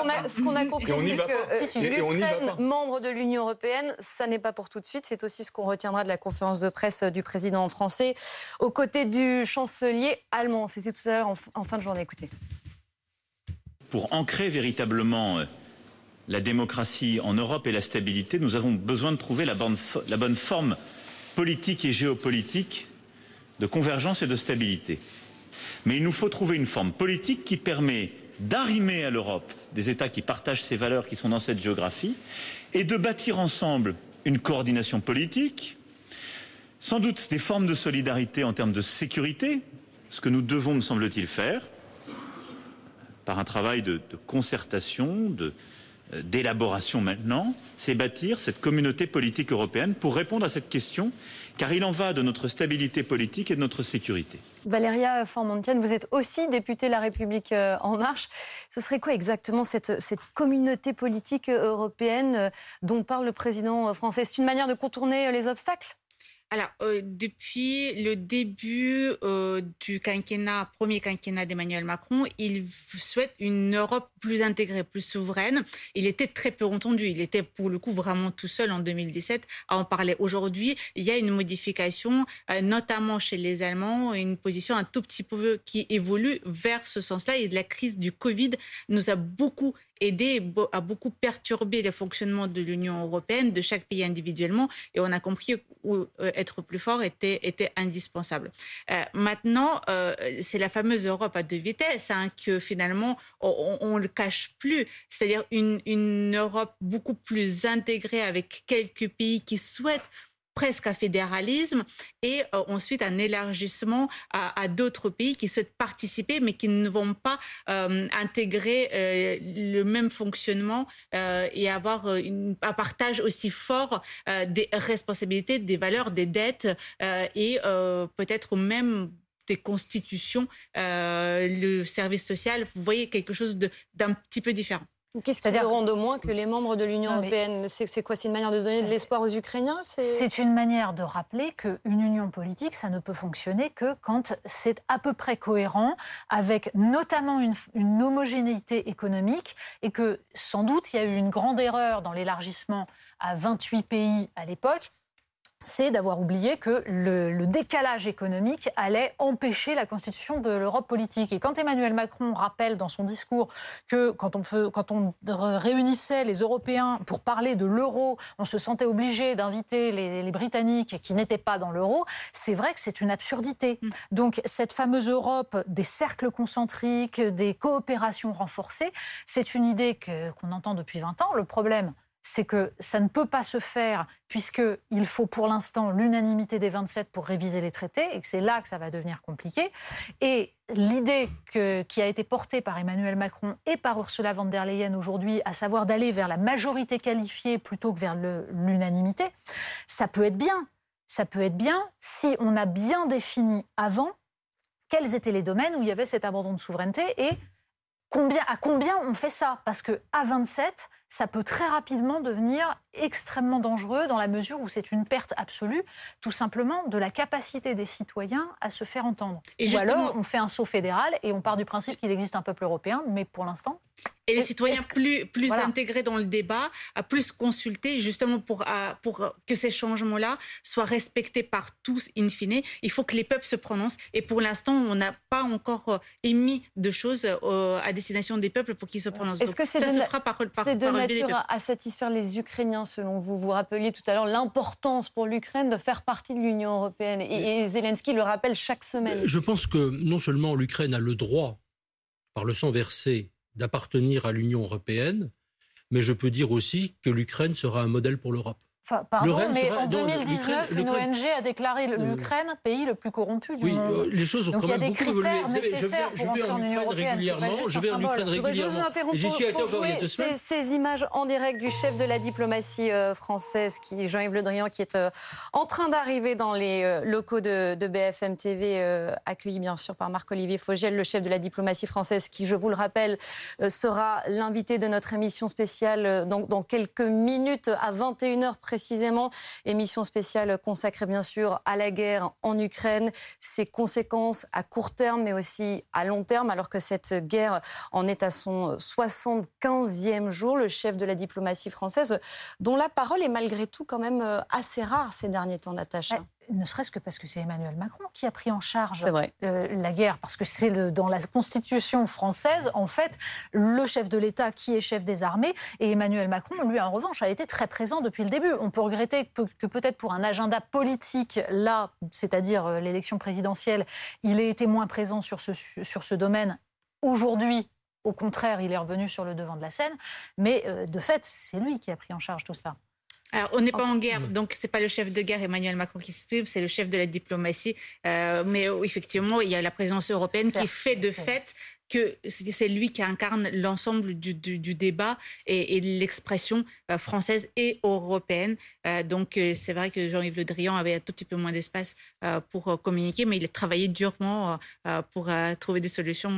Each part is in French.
qu'on a, ce qu'on a compris, c'est que l'Ukraine, membre de l'Union européenne, ça n'est pas pour tout de suite. C'est aussi ce qu'on retiendra de la conférence de presse du président français aux côtés du chancelier allemand. C'était tout à l'heure en fin de journée. Écoutez. Pour ancrer véritablement la démocratie en Europe et la stabilité, nous avons besoin de trouver la bonne, la bonne forme politique et géopolitique de convergence et de stabilité. Mais il nous faut trouver une forme politique qui permet d'arrimer à l'Europe des États qui partagent ces valeurs qui sont dans cette géographie et de bâtir ensemble une coordination politique, sans doute des formes de solidarité en termes de sécurité, ce que nous devons, me semble-t-il, faire, par un travail de, concertation, de, d'élaboration maintenant, c'est bâtir cette communauté politique européenne pour répondre à cette question, car il en va de notre stabilité politique et de notre sécurité. Valéria Formontienne, vous êtes aussi députée La République euh, En Marche. Ce serait quoi exactement cette, cette communauté politique européenne euh, dont parle le président français? C'est une manière de contourner les obstacles? Alors, euh, depuis le début euh, du quinquennat, premier quinquennat d'Emmanuel Macron, il souhaite une Europe plus intégrée, plus souveraine. Il était très peu entendu. Il était pour le coup vraiment tout seul en 2017 à en parler. Aujourd'hui, il y a une modification, euh, notamment chez les Allemands, une position un tout petit peu qui évolue vers ce sens-là. Et la crise du Covid nous a beaucoup aidé à beaucoup perturber le fonctionnement de l'Union européenne, de chaque pays individuellement, et on a compris où euh, être plus fort était, indispensable. Euh, maintenant, euh, c'est la fameuse Europe à deux vitesses, hein, que finalement, on ne le cache plus. C'est-à-dire une Europe beaucoup plus intégrée avec quelques pays qui souhaitent presque un fédéralisme et euh, ensuite un élargissement à, d'autres pays qui souhaitent participer mais qui ne vont pas euh, intégrer euh, le même fonctionnement et avoir un partage aussi fort des responsabilités, des valeurs, des dettes et peut-être même des constitutions, le service social, vous voyez quelque chose d'un petit peu différent. Qu'est-ce qu'ils auront de moins que les membres de l'Union européenne C'est quoi C'est une manière de donner de l'espoir aux Ukrainiens C'est une manière de rappeler qu'une union politique, ça ne peut fonctionner que quand c'est à peu près cohérent avec notamment une, une homogénéité économique et que sans doute il y a eu une grande erreur dans l'élargissement à 28 pays à l'époque c'est d'avoir oublié que le, décalage économique allait empêcher la constitution de l'Europe politique. Et quand Emmanuel Macron rappelle dans son discours que quand on, réunissait les Européens pour parler de l'euro, on se sentait obligé d'inviter les, les, Britanniques qui n'étaient pas dans l'euro, c'est vrai que c'est une absurdité. Mm. Donc cette fameuse Europe des cercles concentriques, des coopérations renforcées, c'est une idée qu'on entend depuis 20 ans. Le problème, c'est que ça ne peut pas se faire puisqu'il faut pour l'instant l'unanimité des 27 pour réviser les traités et que c'est là que ça va devenir compliqué. Et l'idée qui a été portée par Emmanuel Macron et par Ursula von der Leyen aujourd'hui, à savoir d'aller vers la majorité qualifiée plutôt que vers l'unanimité, ça peut être bien. Ça peut être bien si on a bien défini avant quels étaient les domaines où il y avait cet abandon de souveraineté et combien, à combien on fait ça. Parce qu'à 27, ça peut très rapidement devenir extrêmement dangereux dans la mesure où c'est une perte absolue, tout simplement, de la capacité des citoyens à se faire entendre. Et Ou alors, on fait un saut fédéral et on part du principe qu'il existe un peuple européen, mais pour l'instant, et les citoyens plus, plus intégrés dans le débat, à plus consulter, justement pour, pour que ces changements-là soient respectés par tous in fine. Il faut que les peuples se prononcent. Et pour l'instant, on n'a pas encore euh, émis de choses euh, à destination des peuples pour qu'ils se prononcent. Est-ce que c'est de, se fera par, par, de nature à satisfaire les Ukrainiens, selon vous Vous rappeliez tout à l'heure l'importance pour l'Ukraine de faire partie de l'Union européenne. Et, et Zelensky le rappelle chaque semaine. Je pense que non seulement l'Ukraine a le droit, par le sang versé, d'appartenir à l'Union européenne, mais je peux dire aussi que l'Ukraine sera un modèle pour l'Europe pardon, mais en 2019, une ONG a déclaré l'Ukraine pays le plus corrompu du monde. Oui, euh, les choses ont Donc quand même beaucoup évolué. nécessaires je vais, pour en, Union européenne. Je vais en Ukraine régulièrement. Je vous interromps J'y suis pour, pour jouer ces, ces, images en direct du chef de la diplomatie euh, française, Jean-Yves Le Drian, qui est euh, en train d'arriver dans les locaux de, de, BFM TV, accueilli bien sûr par Marc-Olivier Fogiel, le chef de la diplomatie française, qui, je vous le rappelle, sera l'invité de notre émission spéciale dans, dans quelques minutes à 21h précisément précisément. Émission spéciale consacrée bien sûr à la guerre en Ukraine, ses conséquences à court terme mais aussi à long terme, alors que cette guerre en est à son 75e jour. Le chef de la diplomatie française, dont la parole est malgré tout quand même euh, assez rare ces derniers temps, Natacha ne serait-ce que parce que c'est Emmanuel Macron qui a pris en charge euh, la guerre, parce que c'est dans la Constitution française, en fait, le chef de l'État qui est chef des armées, et Emmanuel Macron, lui, en revanche, a été très présent depuis le début. On peut regretter que, peut-être pour un agenda politique, là, c'est-à-dire euh, l'élection présidentielle, il ait été moins présent sur ce, sur ce domaine. Aujourd'hui, au contraire, il est revenu sur le devant de la scène, mais euh, de fait, c'est lui qui a pris en charge tout cela. Alors, on n'est pas en guerre, donc c'est pas le chef de guerre Emmanuel Macron qui s'exprime, c'est le chef de la diplomatie. Euh, mais effectivement, il y a la présence européenne qui fait de fait que c'est lui qui incarne l'ensemble du, débat et, l'expression euh, française et européenne. Euh, donc euh, c'est vrai que Jean-Yves Le Drian avait un tout petit peu moins d'espace pour communiquer, mais il a travaillé durement pour trouver des solutions.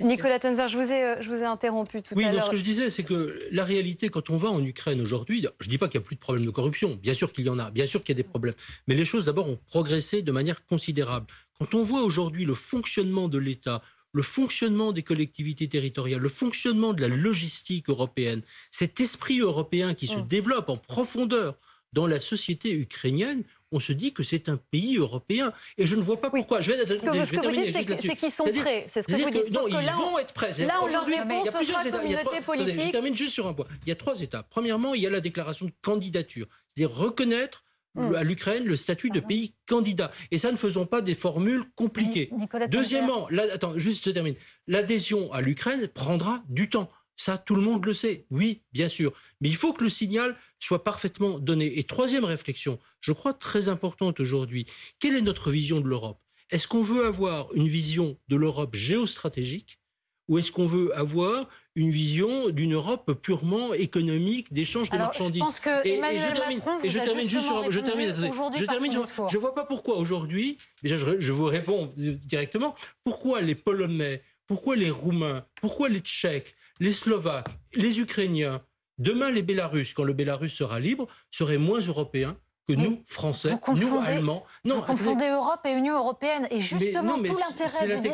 Nicolas Tenzer, je vous ai, je vous ai interrompu tout à l'heure. Oui, ce que je disais, c'est que la réalité, quand on va en Ukraine aujourd'hui, je ne dis pas qu'il n'y a plus de problème de corruption, bien sûr qu'il y en a, bien sûr qu'il y a des problèmes, mais les choses d'abord ont progressé de manière considérable. Quand on voit aujourd'hui le fonctionnement de l'État, le fonctionnement des collectivités territoriales, le fonctionnement de la logistique européenne, cet esprit européen qui se mm. développe en profondeur dans la société ukrainienne, on se dit que c'est un pays européen. Et je ne vois pas pourquoi. Je vais, ce que, ce que vous dites, c'est qu'ils sont prêts. C'est ce que vous dites. non, ils vont être prêts. Là, on leur répond, ce sera communauté politique. je termine juste sur un point. Il y a trois étapes. Premièrement, il y a la déclaration de candidature. C'est-à-dire reconnaître. À l'Ukraine le statut de pays candidat. Et ça, ne faisons pas des formules compliquées. Deuxièmement, attends, juste je termine. L'adhésion à l'Ukraine prendra du temps. Ça, tout le monde le sait. Oui, bien sûr. Mais il faut que le signal soit parfaitement donné. Et troisième réflexion, je crois très importante aujourd'hui. Quelle est notre vision de l'Europe? Est-ce qu'on veut avoir une vision de l'Europe géostratégique ou est-ce qu'on veut avoir une vision d'une Europe purement économique d'échange de marchandises Je pense que et, Emmanuel je termine, Macron et je termine juste sur, je termine, je termine je vois pas pourquoi aujourd'hui, déjà je, je, vous réponds directement, pourquoi les Polonais, pourquoi les Roumains, pourquoi les Tchèques, les Slovaques, les Ukrainiens, demain les Bélarusses, quand le Bélarus sera libre, seraient moins européens que nous, Français, nous, Allemands. Non, vous confondez Europe et Union européenne. Et justement, tout l'intérêt du,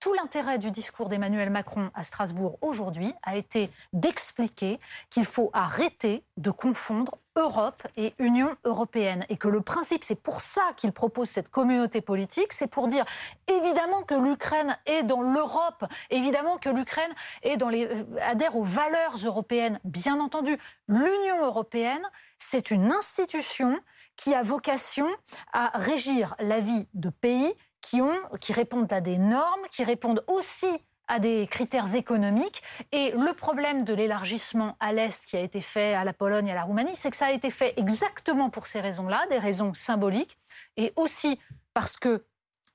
tout l'intérêt du discours d'Emmanuel Macron à Strasbourg aujourd'hui a été d'expliquer qu'il faut arrêter de confondre Europe et Union européenne. Et que le principe, c'est pour ça qu'il propose cette communauté politique, c'est pour dire évidemment que l'Ukraine est dans l'Europe, évidemment que l'Ukraine est dans euh, adhère aux valeurs européennes. Bien entendu, l'Union européenne, c'est une institution qui a vocation à régir la vie de pays qui, ont, qui répondent à des normes, qui répondent aussi à des critères économiques. Et le problème de l'élargissement à l'Est qui a été fait à la Pologne et à la Roumanie, c'est que ça a été fait exactement pour ces raisons-là, des raisons symboliques, et aussi parce que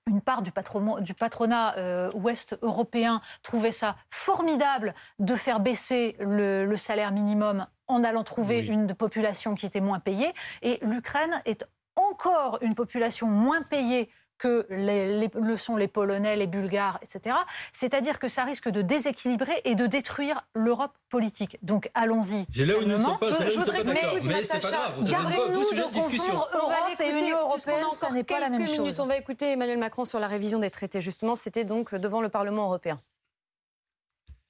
une part du, patronat, euh, ouest européen trouvait ça formidable de faire baisser le, salaire minimum en allant trouver une population qui était moins payée. Et l'Ukraine est encore une population moins payée que les, le sont les Polonais, les Bulgares, etc. C'est-à-dire que ça risque de déséquilibrer et de détruire l'Europe politique. Donc allons-y. J'ai là où nous ne sommes pas, je, je voudrais d'accord. Mais c'est pas grave. Gardez-nous de confondre Europe et Union européenne, ce n'est pas la même minutes, chose. On va écouter Emmanuel Macron sur la révision des traités. Justement, c'était donc devant le Parlement européen.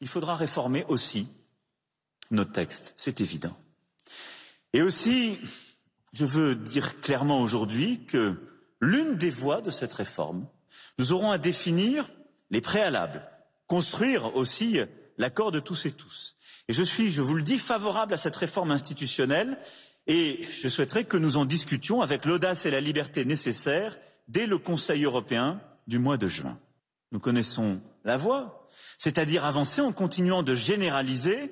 Il faudra réformer aussi nos textes, c'est évident. Et aussi, je veux dire clairement aujourd'hui que l'une des voies de cette réforme, nous aurons à définir les préalables, construire aussi l'accord de tous et tous. Et je suis, je vous le dis, favorable à cette réforme institutionnelle et je souhaiterais que nous en discutions avec l'audace et la liberté nécessaires dès le Conseil européen du mois de juin. Nous connaissons la voie, c'est-à-dire avancer en continuant de généraliser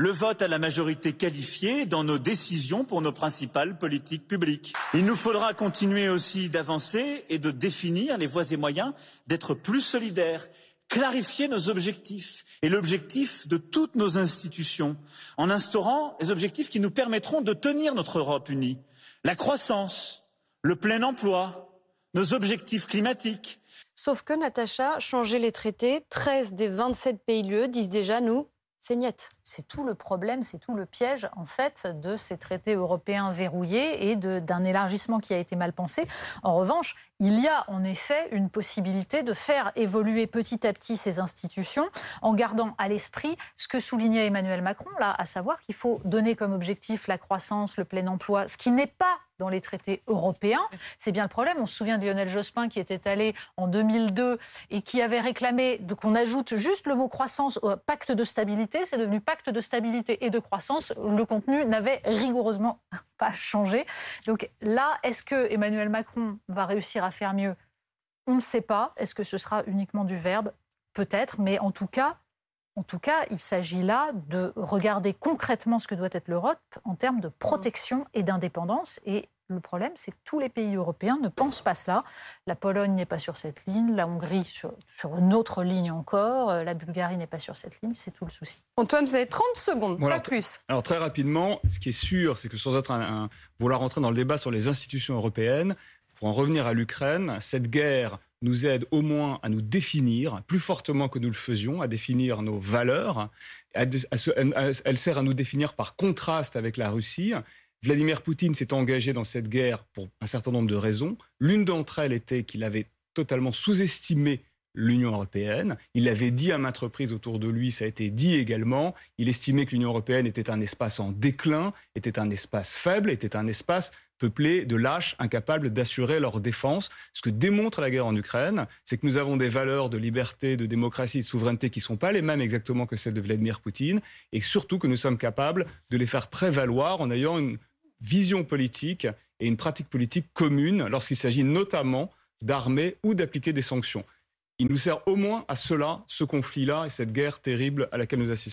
le vote à la majorité qualifiée dans nos décisions pour nos principales politiques publiques. Il nous faudra continuer aussi d'avancer et de définir les voies et moyens d'être plus solidaires, clarifier nos objectifs et l'objectif de toutes nos institutions en instaurant les objectifs qui nous permettront de tenir notre Europe unie. La croissance, le plein emploi, nos objectifs climatiques. Sauf que, Natacha, changer les traités, 13 des 27 pays l'UE disent déjà, nous, c'est niet. C'est tout le problème, c'est tout le piège, en fait, de ces traités européens verrouillés et d'un élargissement qui a été mal pensé. En revanche, il y a en effet une possibilité de faire évoluer petit à petit ces institutions en gardant à l'esprit ce que soulignait Emmanuel Macron, là, à savoir qu'il faut donner comme objectif la croissance, le plein emploi, ce qui n'est pas dans les traités européens. C'est bien le problème. On se souvient de Lionel Jospin qui était allé en 2002 et qui avait réclamé qu'on ajoute juste le mot croissance au pacte de stabilité. C'est devenu pacte de stabilité et de croissance. Le contenu n'avait rigoureusement pas changé. Donc là, est-ce que Emmanuel Macron va réussir à faire mieux? On ne sait pas. Est-ce que ce sera uniquement du verbe? Peut-être, mais en tout cas, en tout cas, il s'agit là de regarder concrètement ce que doit être l'Europe en termes de protection et d'indépendance. Et le problème, c'est que tous les pays européens ne pensent pas cela. La Pologne n'est pas sur cette ligne, la Hongrie sur, une autre ligne encore, euh, la Bulgarie n'est pas sur cette ligne, c'est tout le souci. Antoine, vous avez 30 secondes, pas plus. Alors très rapidement, ce qui est sûr, c'est que sans être un, vouloir rentrer dans le débat sur les institutions européennes, pour en revenir à l'Ukraine, cette guerre nous aide au moins à nous définir, plus fortement que nous le faisions, à définir nos valeurs. elle sert à nous définir par contraste avec la Russie. Vladimir Poutine s'est engagé dans cette guerre pour un certain nombre de raisons. L'une d'entre elles était qu'il avait totalement sous-estimé l'Union européenne. Il l'avait dit à maintes reprises autour de lui, ça a été dit également. Il estimait que l'Union européenne était un espace en déclin, était un espace faible, était un espace peuplés de lâches incapables d'assurer leur défense. Ce que démontre la guerre en Ukraine, c'est que nous avons des valeurs de liberté, de démocratie de souveraineté qui ne sont pas les mêmes exactement que celles de Vladimir Poutine, et surtout que nous sommes capables de les faire prévaloir en ayant une vision politique et une pratique politique commune lorsqu'il s'agit notamment d'armer ou d'appliquer des sanctions. Il nous sert au moins à cela, ce conflit-là et cette guerre terrible à laquelle nous assistons.